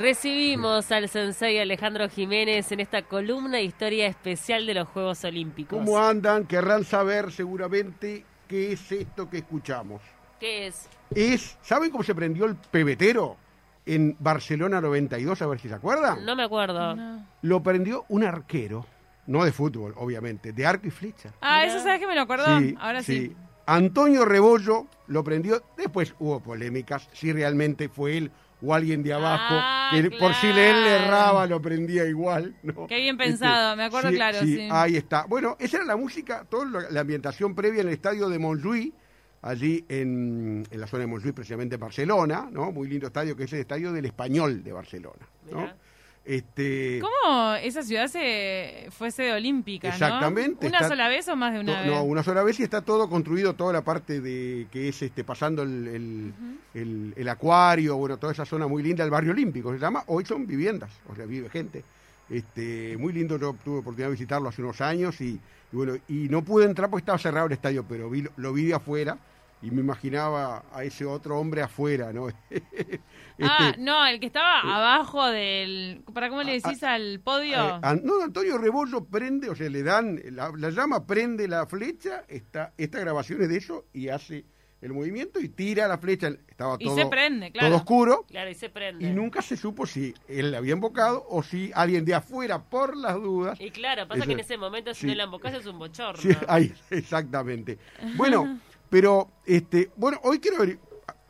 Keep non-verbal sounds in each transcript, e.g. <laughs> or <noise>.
Recibimos al sensei Alejandro Jiménez en esta columna de historia especial de los Juegos Olímpicos. ¿Cómo andan? Querrán saber seguramente qué es esto que escuchamos. ¿Qué es? Es, ¿saben cómo se prendió el pebetero en Barcelona 92? A ver si se acuerdan. No me acuerdo. Lo prendió un arquero, no de fútbol, obviamente, de arco y flecha. Ah, eso sabes que me lo acuerdo. Ahora sí. Antonio Rebollo lo prendió. Después hubo polémicas si realmente fue él o alguien de abajo. Ah, que por si él le erraba, lo prendía igual. ¿no? Qué bien pensado, me acuerdo claro, sí. Ahí está. Bueno, esa era la música, toda la, ambientación previa en el estadio de Montjuïc, allí en, en la zona de Montjuïc, precisamente en Barcelona, ¿no? Muy lindo estadio, que es el estadio del Español de Barcelona. ¿no? Este, ¿Cómo esa ciudad se fue sede olímpica, no? Exactamente, ¿Una está- sola vez o más de una vez? no, una sola vez y está todo construido, toda la parte de que es este pasando el, el, el- el acuario, bueno, toda esa zona muy linda, el barrio olímpico se llama, hoy son viviendas, o sea, vive gente. Este, muy lindo, yo tuve oportunidad de visitarlo hace unos años y, y bueno, y no pude entrar porque estaba cerrado el estadio, pero vi, lo vi de afuera y me imaginaba a ese otro hombre afuera, ¿no? <laughs> Ah, Este, no, el que estaba abajo del... ¿Para cómo le decís al podio? Eh, no, Antonio Rebollo prende, o sea, le dan, la, la llama prende la flecha, está, esta grabación es de eso y hace el movimiento y tira la flecha. Estaba Y todo, se prende, claro. todo oscuro Claro, y se prende. y nunca se supo si él la había invocado o si alguien de afuera, por las dudas. Y claro, pasa Eso- que en ese momento si sí. no la embocás es un bochorno. Sí, <laughs> ahí, exactamente. Bueno, <laughs> pero este, bueno, hoy quiero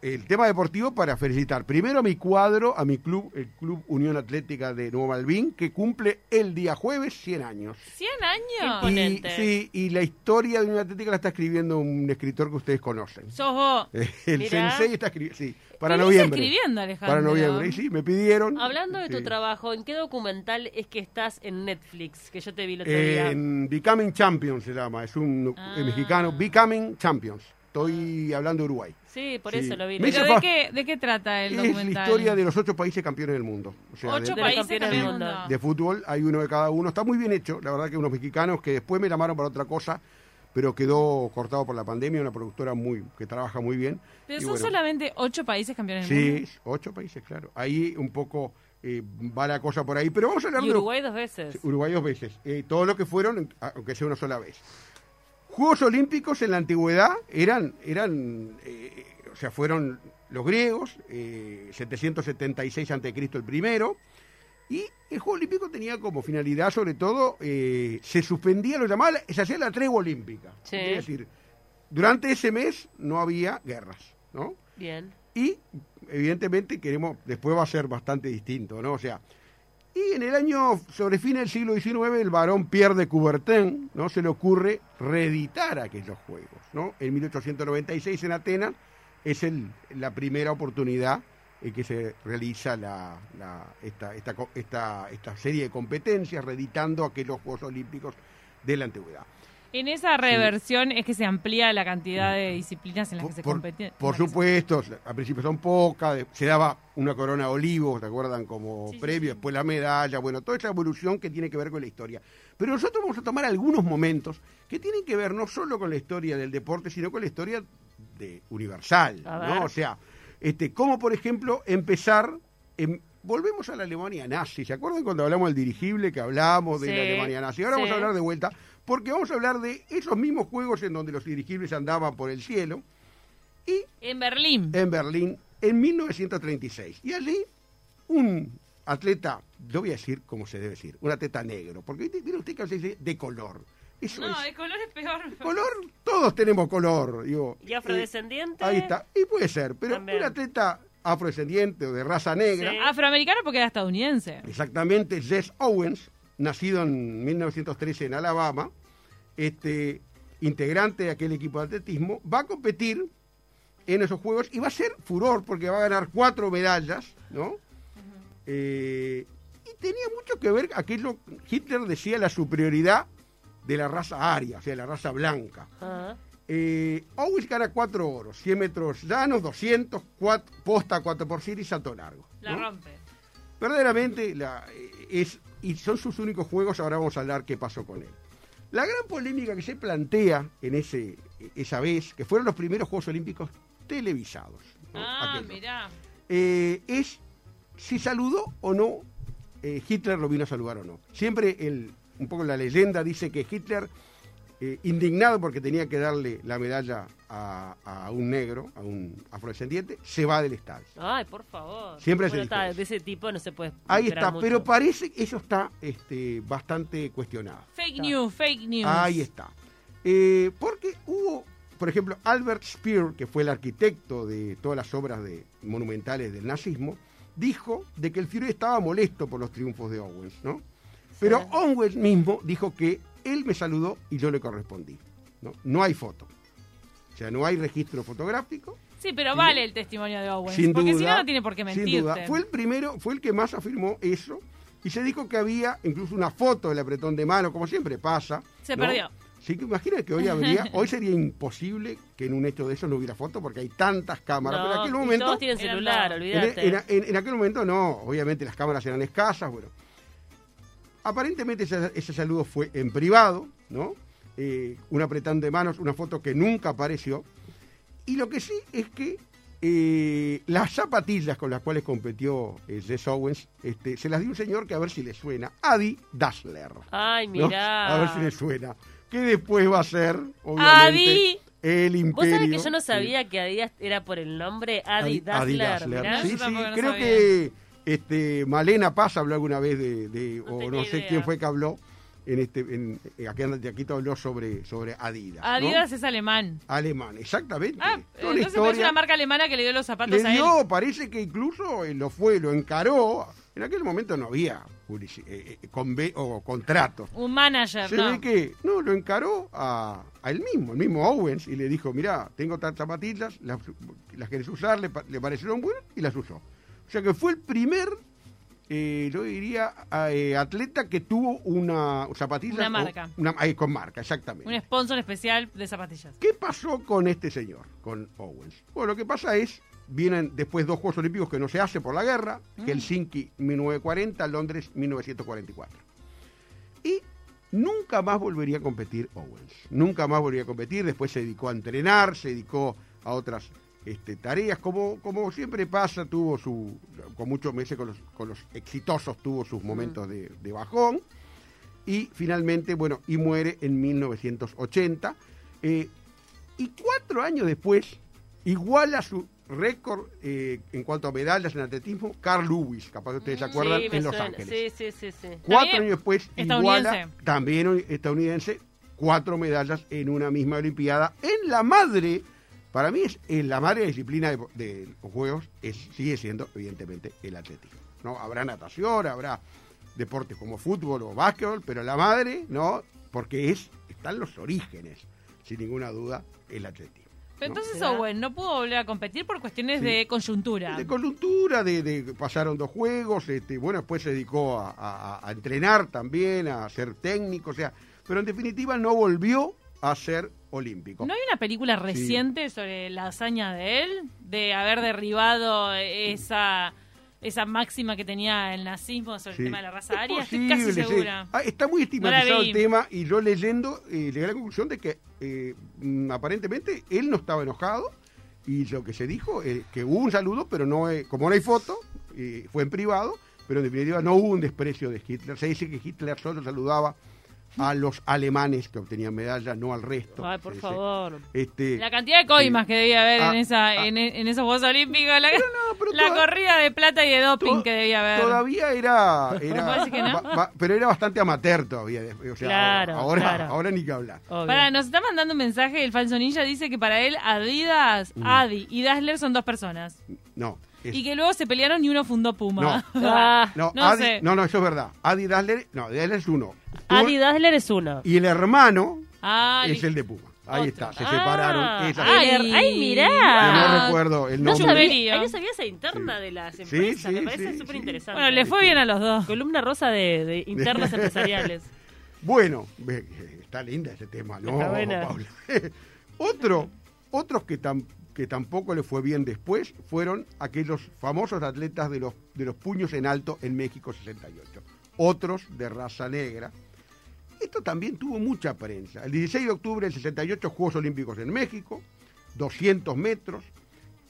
el tema deportivo para felicitar primero a mi cuadro, a mi club, el Club Unión Atlética de Nuevo Malvin, que cumple el día jueves 100 años. ¿100 años? Y, sí, y la historia de Unión Atlética la está escribiendo un escritor que ustedes conocen. Sos vos. <laughs> El Mirá. sensei está escribiendo, sí, para noviembre. escribiendo, Alejandro. Para noviembre, y sí, me pidieron. Hablando de tu trabajo, ¿en qué documental es que estás en Netflix? Que yo te vi el otro día. En Becoming Champions se llama, es un Ah. eh, mexicano, Becoming Champions. Estoy hablando de Uruguay. Sí, por Sí. eso lo vi. Me ¿Pero de qué, de qué trata el Es la documental? historia de los ocho países campeones del mundo. O sea, Ocho de, los países campeones del mundo. de fútbol hay uno de cada uno. Está muy bien hecho, la verdad que unos mexicanos que después me llamaron para otra cosa, pero quedó cortado por la pandemia, una productora muy que trabaja muy bien. Pero Y son bueno, solamente ocho países campeones del Sí, mundo. ocho países, claro. Ahí un poco eh, va la cosa por ahí, pero vamos a hablar Y Uruguay dos veces. Sí, Uruguay dos veces. Eh, todo lo que fueron, aunque sea una sola vez. Juegos Olímpicos en la antigüedad eran, eran eh, o sea, fueron los griegos, eh, 776 a.C. el primero, y el Juego Olímpico tenía como finalidad, sobre todo, eh, se suspendía, lo llamaban, se hacía la tregua olímpica. Sí. Es decir, durante ese mes no había guerras, ¿no? Bien. Y evidentemente queremos, después va a ser bastante distinto, ¿no? O sea, y en el año, sobre fin del siglo XIX, el varón Pierre de Coubertin, ¿no? Se le ocurre reeditar aquellos juegos, ¿no? En 1896 en Atenas es el, la primera oportunidad en que se realiza la, esta serie de competencias, reeditando aquellos Juegos Olímpicos de la antigüedad. En esa reversión es que se amplía la cantidad de disciplinas en las que se compite. por supuesto, al principio son pocas, se daba una corona de olivo, ¿te acuerdan? Como Sí, previo, sí. después la medalla, bueno, toda esa evolución que tiene que ver con la historia. Pero nosotros vamos a tomar algunos momentos que tienen que ver no solo con la historia del deporte, sino con la historia de universal. ¿no? O sea, este, como por ejemplo empezar, en- volvemos a la Alemania nazi, ¿se acuerdan cuando hablamos del dirigible que hablamos de la Alemania nazi? Ahora sí. vamos a hablar de vuelta, porque vamos a hablar de esos mismos juegos en donde los dirigibles andaban por el cielo, y En Berlín. en Berlín en 1936. Y allí un atleta, yo voy a decir como se debe decir, un atleta negro, porque mire usted que a veces dice de color. Eso No, es. el color es peor. Color, todos tenemos color. Digo, ¿Y afrodescendiente? eh, ahí está. Y puede ser, pero También. un atleta afrodescendiente o de raza negra, Sí. Afroamericano porque era estadounidense. exactamente Jess Owens, nacido en 1913 en Alabama, este integrante de aquel equipo de atletismo, va a competir en esos juegos y va a ser furor porque va a ganar cuatro medallas, ¿no? Eh, y tenía mucho que ver aquello, Hitler decía la superioridad de la raza aria, o sea, la raza blanca. Ah, Eh, Owens gana cuatro oros, 100 metros llanos, 200, cuat- posta 4 por 100 y salto largo. La rompe. Verdaderamente la, eh, es, y son sus únicos juegos, ahora vamos a hablar qué pasó con él. La gran polémica que se plantea en ese, esa vez, que fueron los primeros Juegos Olímpicos televisados, ¿no? Ah, mirá. eh, es si saludó o no, eh, Hitler lo vino a saludar o no. Siempre el, un poco la leyenda dice que Hitler, eh, indignado porque tenía que darle la medalla a, a un negro, a un afrodescendiente, se va del estadio. Ay, por favor. Siempre se Bueno, está, de ese tipo no se puede Ahí está, mucho. pero parece que eso está este, bastante cuestionado. Fake Está. news, fake news. Ahí está. Eh, porque hubo, por ejemplo, Albert Speer, que fue el arquitecto de todas las obras de, monumentales del nazismo, dijo de que el Führer estaba molesto por los triunfos de Owens, ¿no? Pero Owens mismo dijo que él me saludó y yo le correspondí. No, no hay foto. O sea, no hay registro fotográfico. Sí, pero vale el testimonio de Owens. Sin porque duda. si no, no tiene por qué Sin mentirte. duda. Fue el primero, fue el que más afirmó eso. Y se dijo que había incluso una foto del apretón de mano, como siempre pasa. Se ¿no? perdió. Sí, que imagina que hoy habría, <laughs> hoy sería imposible que en un hecho de eso no hubiera foto porque hay tantas cámaras. No, pero en aquel momento, todos tienen celular, en, olvídate. en- en- en aquel momento no, obviamente las cámaras eran escasas, bueno. Aparentemente ese, ese saludo fue en privado, ¿no? Eh, un apretón de manos, una foto que nunca apareció. Y lo que sí es que eh, las zapatillas con las cuales competió eh, Jess Owens, este, se las dio un señor que a ver si le suena, Adi Dassler. Ay, ¿no? mirá. A ver si le suena. Que después va a ser, obviamente, Adi. el Vos imperio. sabés que yo no sabía que Adidas era por el nombre Adi, Adi- Dassler. Adi Dassler. Sí, sí, creo sabía. que este, Malena Paz habló alguna vez de, de- No o no sé idea. quién fue que habló, en este, en, en- aquí, te habló sobre, sobre Adidas. ¿no? Adidas es alemán. Alemán, exactamente. Ah, Toda entonces es una marca alemana que le dio los zapatos le a él. parece que incluso eh, lo fue, lo encaró. En aquel momento no había eh, eh, o contratos. Un manager, Se no. ve que no lo encaró a, a él mismo, el mismo Owens, y le dijo, mira, tengo tantas zapatillas, las, las querés usar, le, le parecieron buenas y las usó. O sea que fue el primer, eh, yo diría, eh, atleta que tuvo una zapatilla Una marca. una- ahí, con marca, exactamente. Un sponsor especial de zapatillas. ¿Qué pasó con este señor, con Owens? Bueno, lo que pasa es, vienen después dos Juegos Olímpicos que no se hace por la guerra, Helsinki 1940, Londres 1944. Y nunca más volvería a competir Owens. Nunca más volvería a competir, después se dedicó a entrenar, se dedicó a otras este, tareas, como, como siempre pasa, tuvo su, con muchos meses con los, con los exitosos, tuvo sus momentos de, de bajón y finalmente, bueno, y muere en 1980. eh, y cuatro años después, iguala su récord eh, en cuanto a medallas en atletismo, Carl Lewis, capaz que ustedes se acuerdan, Sí, me en Los suena. Ángeles. Sí, sí, sí, sí. Cuatro años después, iguala, también estadounidense, cuatro medallas en una misma Olimpiada. En la madre, para mí es en la madre disciplina de, de los Juegos, es, sigue siendo evidentemente el atletismo. ¿no? Habrá natación, habrá deportes como fútbol o básquetbol, pero la madre, ¿no? Porque es, están los orígenes, sin ninguna duda, el atletismo. Pero ¿no? entonces. Owen no pudo volver a competir por cuestiones Sí. de coyuntura. De coyuntura, de, de- pasaron dos juegos, este, bueno, después se dedicó a, a- a entrenar también, a ser técnico, o sea, pero en definitiva no volvió a ser olímpico. ¿No hay una película reciente sobre la hazaña de él? De haber derribado esa, esa máxima que tenía el nazismo sobre Sí. el tema de la raza Es aria. Estoy casi sí. segura. Ah, está muy estigmatizado el tema y yo leyendo eh, llegué a la conclusión de que eh, mm, aparentemente él no estaba enojado y lo que se dijo es que hubo un saludo, pero no como no hay foto, eh, fue en privado, pero en definitiva no hubo un desprecio de Hitler. Se dice que Hitler solo saludaba a los alemanes que obtenían medallas, no al resto. Ay, por favor. Este, La cantidad de coimas Sí. que debía haber Ah, en esa ah. en, en esos Juegos Olímpicos. La, pero la toda- corrida de plata y de doping que debía haber. Todavía era, era ¿Puede decir que no? ba- ba- pero era bastante amateur todavía. O sea, Claro, ahora, claro. ahora ni que hablar. Obvio. Para, nos está mandando un mensaje el falso ninja, dice que para él Adidas, Mm. Adi y Dassler son dos personas. No. Es- Y que luego se pelearon y uno fundó Puma. <laughs> Ah, no, no Adi- sé. no, no, eso es verdad. Adi Dassler, no, Dassler es uno. Adi Dassler es uno. Y el hermano Ah, es el de Puma. Ahí Otro. está, se Ah, separaron. Esa- ay, Ay, ay, mirá. Yo Ah, no recuerdo el No nombre. sabía, Chumerío. ay, no sabía esa interna Sí. de las empresas. sí, me parece súper sí. interesante. Bueno, le fue bien a los dos. Columna rosa de, de <laughs> internas empresariales. Bueno, ve, está linda ese tema, ¿no, Está buena. Paula? <laughs> Otro, otros que, tam- que tampoco le fue bien después fueron aquellos famosos atletas de los, de los puños en alto en México 68. Otros de raza negra. Esto también tuvo mucha prensa. El 16 de octubre del 68, Juegos Olímpicos en México, 200 metros.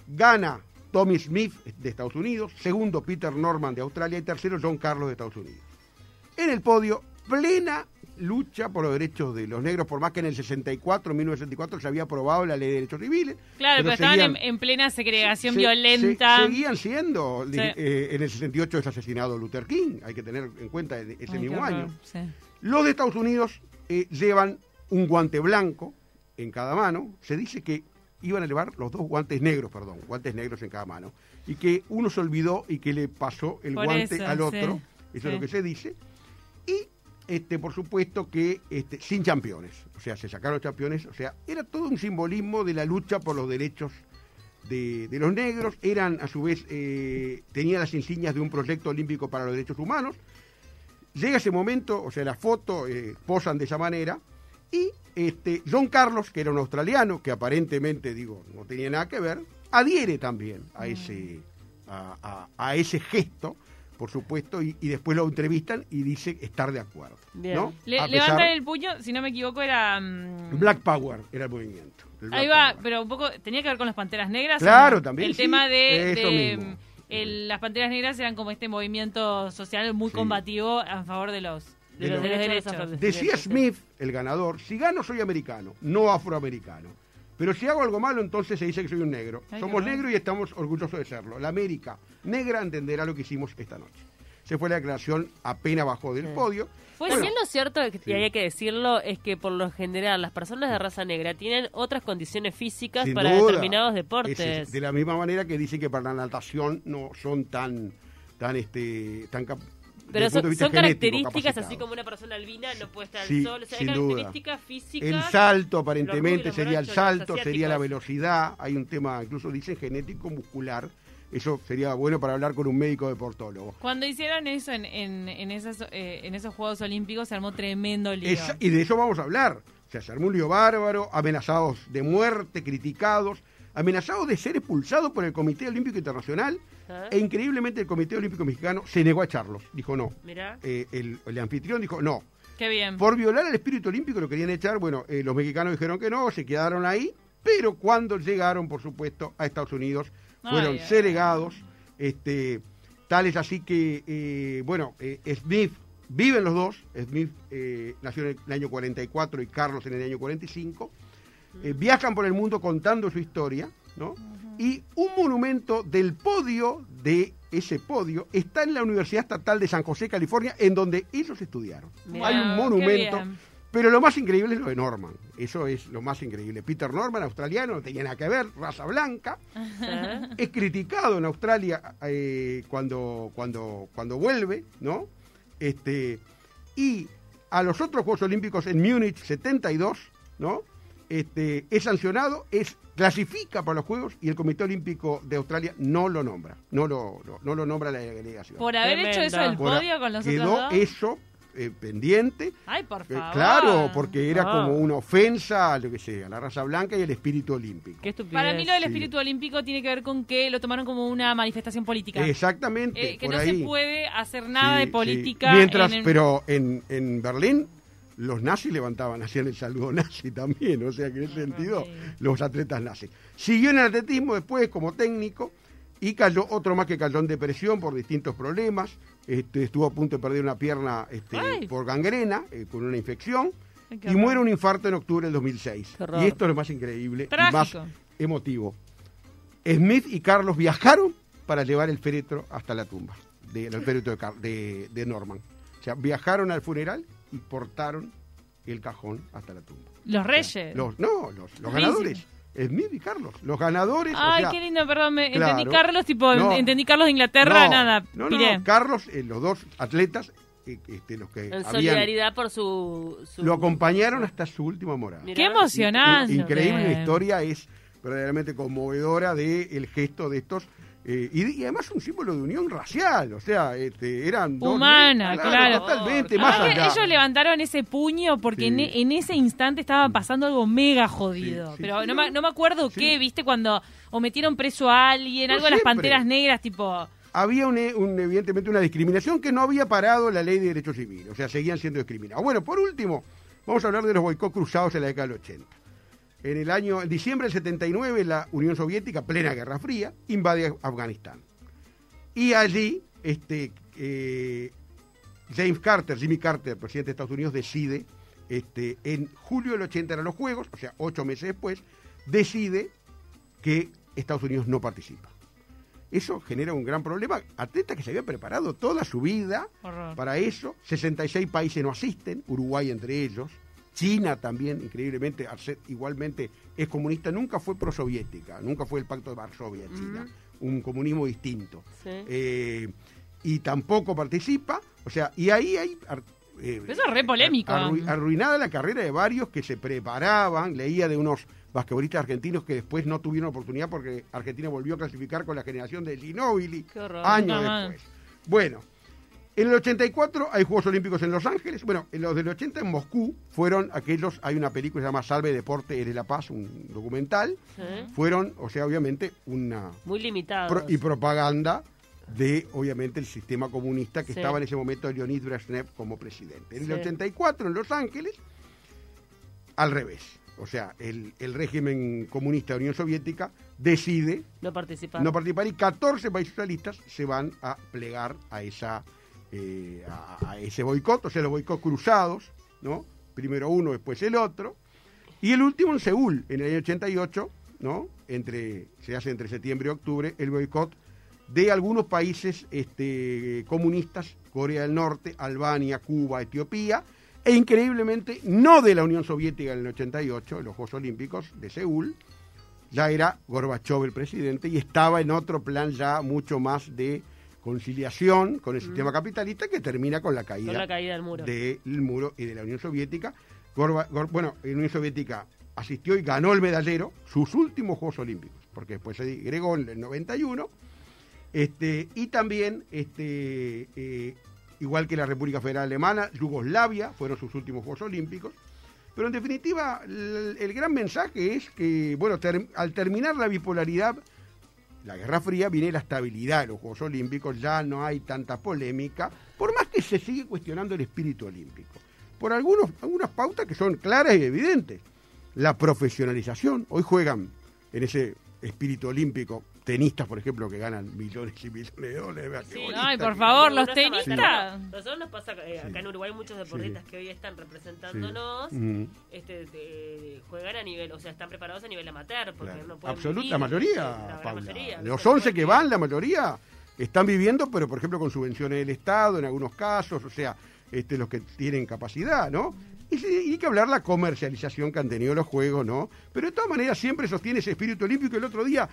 Gana Tommy Smith de Estados Unidos, segundo Peter Norman de Australia y tercero John Carlos de Estados Unidos. En el podio, plena lucha por los derechos de los negros, por más que en el 64, 1964, se había aprobado la ley de derechos civiles. Claro, pero, estaban en, en plena segregación se- violenta. se- seguían siendo. Sí. eh, en el 68 es asesinado Luther King, hay que tener en cuenta ese Ay, mismo año. sí. Los de Estados Unidos eh, llevan un guante blanco en cada mano. Se dice que iban a llevar los dos guantes negros, perdón, guantes negros en cada mano. Y que uno se olvidó y que le pasó el Por guante eso, al otro. sí, Eso es lo que se dice. Y, este, por supuesto, que este, sin campeones. O sea, se sacaron campeones. O sea, era todo un simbolismo de la lucha por los derechos de, de los negros. Eran, a su vez, eh, tenían las insignias de un proyecto olímpico para los derechos humanos. Llega ese momento, o sea, la foto, eh, posan de esa manera, y este, John Carlos, que era un australiano, que aparentemente, digo, no tenía nada que ver, adhiere también a ese, a, a- a ese gesto, por supuesto, y, y después lo entrevistan y dice estar de acuerdo. Bien. ¿no? Le- pesar- levantan el puño, si no me equivoco, era. mm, Black Power era el movimiento. el Ahí va, Power. pero un poco. ¿Tenía que ver con las panteras negras? Claro, también, El sí, tema de. de, mm, el- las panteras negras eran como este movimiento social muy Sí. combativo a favor de los, De De los los derechos. derechos. Decía Smith, el ganador, si gano soy americano, no afroamericano. Pero si hago algo malo, entonces se dice que soy un negro. Ay, Somos bueno. negros y estamos orgullosos de serlo. La América negra entenderá lo que hicimos esta noche. Se fue la declaración apenas bajó del Sí. podio. Pues Bueno, también lo cierto, y Sí. hay que decirlo, es que por lo general las personas de raza negra tienen otras condiciones físicas sin para duda, determinados es- deportes. de la misma manera que dicen que para la natación no son tan, tan, este, tan Pero son, características así como una persona albina no puede estar Sí, al sol. O sea, hay duda. características físicas. El salto los aparentemente rubios, sería el salto, sería la velocidad. Hay un tema, incluso dicen genético muscular. Eso sería bueno para hablar con un médico deportólogo. Cuando hicieron eso en, en, en, esas, eh, en esos Juegos Olímpicos se armó tremendo lío. Y de eso vamos a hablar. O sea, se armó un lío bárbaro, amenazados de muerte, criticados, amenazados de ser expulsados por el Comité Olímpico Internacional. Ah. E increíblemente el Comité Olímpico Mexicano se negó a echarlos. Dijo no. Mirá. Eh, el, el anfitrión dijo no. Qué bien. Por violar el espíritu olímpico lo querían echar. Bueno, eh, los mexicanos dijeron que no, se quedaron ahí. Pero cuando llegaron, por supuesto, a Estados Unidos, fueron Ay. Este, tal es así que, eh, bueno, eh, Smith, viven los dos. Smith nació en el año 44 y Carlos en el año 45. Eh, viajan por el mundo contando su historia, ¿no? Y un monumento del podio de ese podio está en la Universidad Estatal de San José, California, en donde ellos estudiaron. Mirá, Hay un monumento. Pero lo más increíble es lo de Norman. Eso es lo más increíble. Peter Norman, australiano, no tenía nada que ver, raza blanca. Es criticado en Australia eh, cuando, cuando, cuando vuelve, ¿no? Este, y a los otros Juegos Olímpicos en Múnich 72, ¿no? Este, es sancionado, es clasifica para los Juegos y el Comité Olímpico de Australia no lo nombra, no lo, no, no lo nombra la delegación. Por haber Tremendo. hecho eso el Por- podio con los quedó otros dos. eso eh, pendiente. Ay, por Eh, favor. claro, porque era como una ofensa a lo que sea, a la raza blanca y al espíritu olímpico. Qué estupidez. Para mí lo del Sí. espíritu olímpico tiene que ver con que lo tomaron como una manifestación política. Exactamente, Eh, que por no ahí. se puede hacer nada Sí, de sí. política. Mientras, en el- pero en, en Berlín los nazis levantaban, hacían el saludo nazi también, o sea que en ese sentido sí. los atletas nazis. Siguió en el atletismo después como técnico Y cayó otro más que cayó en depresión por distintos problemas. Este, estuvo a punto de perder una pierna este, por gangrena, eh, con una infección. Y muere un infarto en octubre del 2006. Qué horror. Y esto es lo más increíble y más emotivo. Smith y Carlos viajaron para llevar el féretro hasta la tumba, de, el féretro de, Car- de- de Norman. O sea, viajaron al funeral y portaron el cajón hasta la tumba. Los reyes. Los, no, los, los ganadores. Smith y Carlos, los ganadores. o Ay, sea, qué lindo, perdón, me claro. entendí Carlos, tipo, No. entendí Carlos de Inglaterra, no, nada, No, no, piré. Carlos, eh, los dos atletas, eh, este, los que En habían, solidaridad por su, su- lo acompañaron hasta su última morada. Mirá. Qué emocionante. In- Increíble la historia, es verdaderamente conmovedora del el gesto de estos. Eh, y, y además un símbolo de unión racial, o sea, este, eran dos- Humana, claro. Totalmente, más que allá. ellos levantaron ese puño porque Sí. en, e- en ese instante estaba pasando algo mega jodido. Sí, sí, pero no, me, no me acuerdo qué, viste, cuando o metieron preso a alguien, No, algo de las panteras negras, tipo. Había un, un, evidentemente una discriminación que no había parado la ley de derechos civiles, o sea, seguían siendo discriminados. Bueno, por último, vamos a hablar de los boicots cruzados en la década del 80. En el año, en diciembre del 79, la Unión Soviética, plena Guerra Fría, invade Afganistán. Y allí, este, eh, James Carter, Jimmy Carter, presidente de Estados Unidos, decide, este, en julio del 80 eran los Juegos, o sea, ocho meses después, decide que Estados Unidos no participa. Eso genera un gran problema. Atletas que se habían preparado toda su vida Horror. para eso. 66 países no asisten, Uruguay entre ellos. China también, increíblemente, igualmente es comunista, nunca fue prosoviética, nunca fue el Pacto de Varsovia, China. Un comunismo distinto. Sí. Eh, y tampoco participa. O sea, y ahí hay. eh, Eso es re polémico. arrui- arruinada la carrera de varios que se preparaban. Leía de unos basquetbolistas argentinos que después no tuvieron oportunidad porque Argentina volvió a clasificar con la generación de Ginóbili años después. Bueno, en el 84 hay Juegos Olímpicos en Los Ángeles. Bueno, en los del 80 en Moscú fueron aquellos, hay una película que se llama Salve Deporte, Eres la Paz, un documental. Fueron, o sea, obviamente, una Muy limitado. pro- y propaganda de, obviamente, el sistema comunista que Sí. estaba en ese momento Leonid Brezhnev como presidente. En Sí. el 84, en Los Ángeles, al revés. O sea, el, el régimen comunista de la Unión Soviética decide No participar. no participar y 14 países socialistas se van a plegar a esa eh, a, ese boicot, o sea, los boicots cruzados, ¿no? Primero uno, después el otro. Y el último en Seúl, en el año 88, ¿no? Entre, se hace entre septiembre y octubre, el boicot de algunos países este, comunistas, Corea del Norte, Albania, Cuba, Etiopía, e increíblemente no de la Unión Soviética en el 88, en los Juegos Olímpicos de Seúl, ya era Gorbachev el presidente y estaba en otro plan ya mucho más de conciliación con el sistema capitalista que termina con la caída, Con la caída del muro. del muro y de la Unión Soviética. Gorba- Gor- bueno, la Unión Soviética asistió y ganó el medallero sus últimos Juegos Olímpicos, porque después se agregó en el 91. Este, y también, este, eh, igual que la República Federal Alemana, Yugoslavia fueron sus últimos Juegos Olímpicos. Pero en definitiva, el, el gran mensaje es que, bueno, ter- al terminar la bipolaridad, la Guerra Fría, viene la estabilidad de los Juegos Olímpicos, ya no hay tanta polémica, por más que se sigue cuestionando el espíritu olímpico. Por algunos, algunas pautas que son claras y evidentes. La profesionalización, hoy juegan en ese espíritu olímpico tenistas, por ejemplo, que ganan millones y millones de dólares. basquetbolistas Ay, por favor, los tenistas. Nosotros nos pasa, eh, acá Sí. en Uruguay, muchos deportistas que hoy están representándonos, este, de- juegan a nivel, o sea, están preparados a nivel amateur, porque Claro. no pueden Absoluta, vivir, la mayoría, Paula. mayoría. Los Pero 11 que van, la mayoría están viviendo, pero por ejemplo con subvenciones del Estado en algunos casos, o sea, este, los que tienen capacidad, ¿no? Y, sí, y hay que hablar la comercialización que han tenido los juegos, ¿no? Pero de todas maneras siempre sostiene ese espíritu olímpico. El otro día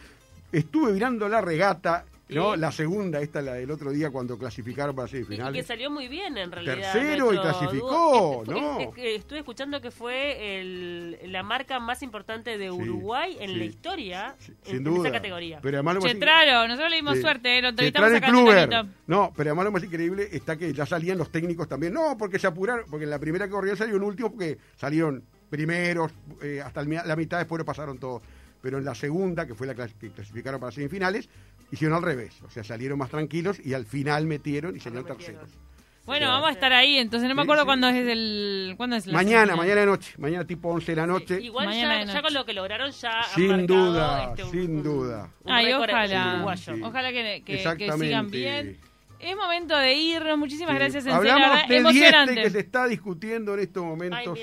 estuve mirando la regata, ¿no? Sí. La segunda, esta la del otro día cuando clasificaron para Y, y que semifinales. salió muy bien en realidad. Tercero y clasificó. Este fue- ¿no? es que estuve escuchando que fue el- la marca más importante de Sí, Uruguay en sí. la historia Sí, en, sin en duda. esa categoría. Pero además lo más in- Chetraro, nosotros le dimos Sí. suerte, eh, lo entrevistamos acá en. No, pero además lo más increíble está que ya salían los técnicos también. No, porque se apuraron, porque en la primera corrida salió un último porque salieron primeros, eh, hasta la mitad después lo pasaron todos. Pero en la segunda, que fue la que clasificaron para semifinales, hicieron al revés. O sea, salieron más tranquilos y al final metieron y salieron metieron. terceros. Bueno, vamos a estar ahí, entonces no me acuerdo sí. cuándo es el... ¿Cuándo es la Mañana, mañana de noche, mañana tipo 11 de la noche. Igual Mañana ya, con lo que lograron ya Sin duda, este, un- sin un- duda. un Ay, récord ojalá. Ojalá que, que- sigan bien. Es momento de irnos. Muchísimas Sí. gracias, Sensei. La Hablamos de emocionante. Dieste que se está discutiendo en estos Ay, momentos.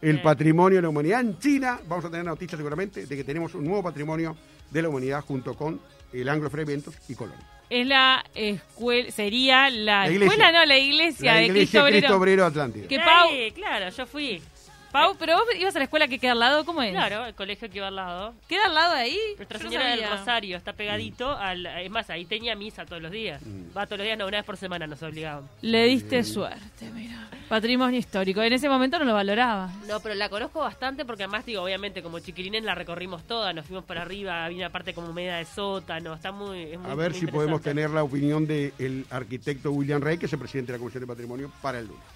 el patrimonio de la humanidad en China. Vamos a tener noticias seguramente de que tenemos un nuevo patrimonio de la humanidad junto con el Anglo Free Eventos y Colón. Es la escuela, sería la, escuela, no, la iglesia La de iglesia Cristo Obrero. Cristo Obrero Atlántida. Que Pau, Ay, claro, yo fui. Pau, pero vos ibas a la escuela que queda al lado, ¿cómo es? Claro, el colegio que iba al lado. ¿Queda al lado de ahí? Nuestra Yo no Señora del. Rosario está pegadito al... Es más, ahí tenía misa todos los días. Mm. Va todos los días, no, una vez por semana nos obligaban. Le diste suerte, mira. Patrimonio histórico. En ese momento no lo valoraba. No, pero la conozco bastante porque además, digo, obviamente, como chiquilines la recorrimos toda, nos fuimos para arriba, había una parte como media de sótano, está muy... es muy- A ver muy si podemos tener la opinión del arquitecto William Rey, que es el presidente de la Comisión de Patrimonio, para el lunes.